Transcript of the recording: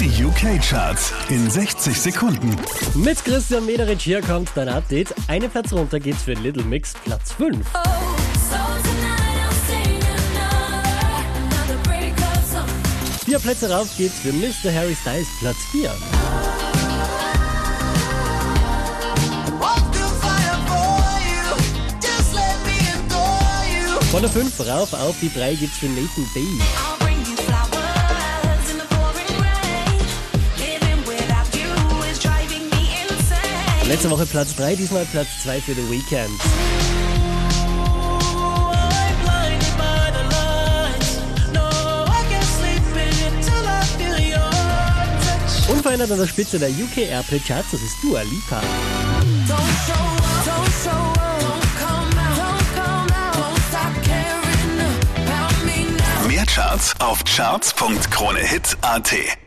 Die UK-Charts in 60 Sekunden. Mit Christian Mederich hier kommt dein Update. Eine Platz runter geht's für Little Mix, Platz 5. Vier Plätze rauf geht's für Mr. Harry Styles, Platz 4. Von der 5 rauf auf die 3 geht's für Nathan Bay. Letzte Woche Platz 3, diesmal Platz 2 für The Weeknd. Unverändert an der Spitze der UK Airplay Charts, das ist Dua Lipa. Mehr Charts auf charts.kronehit.at.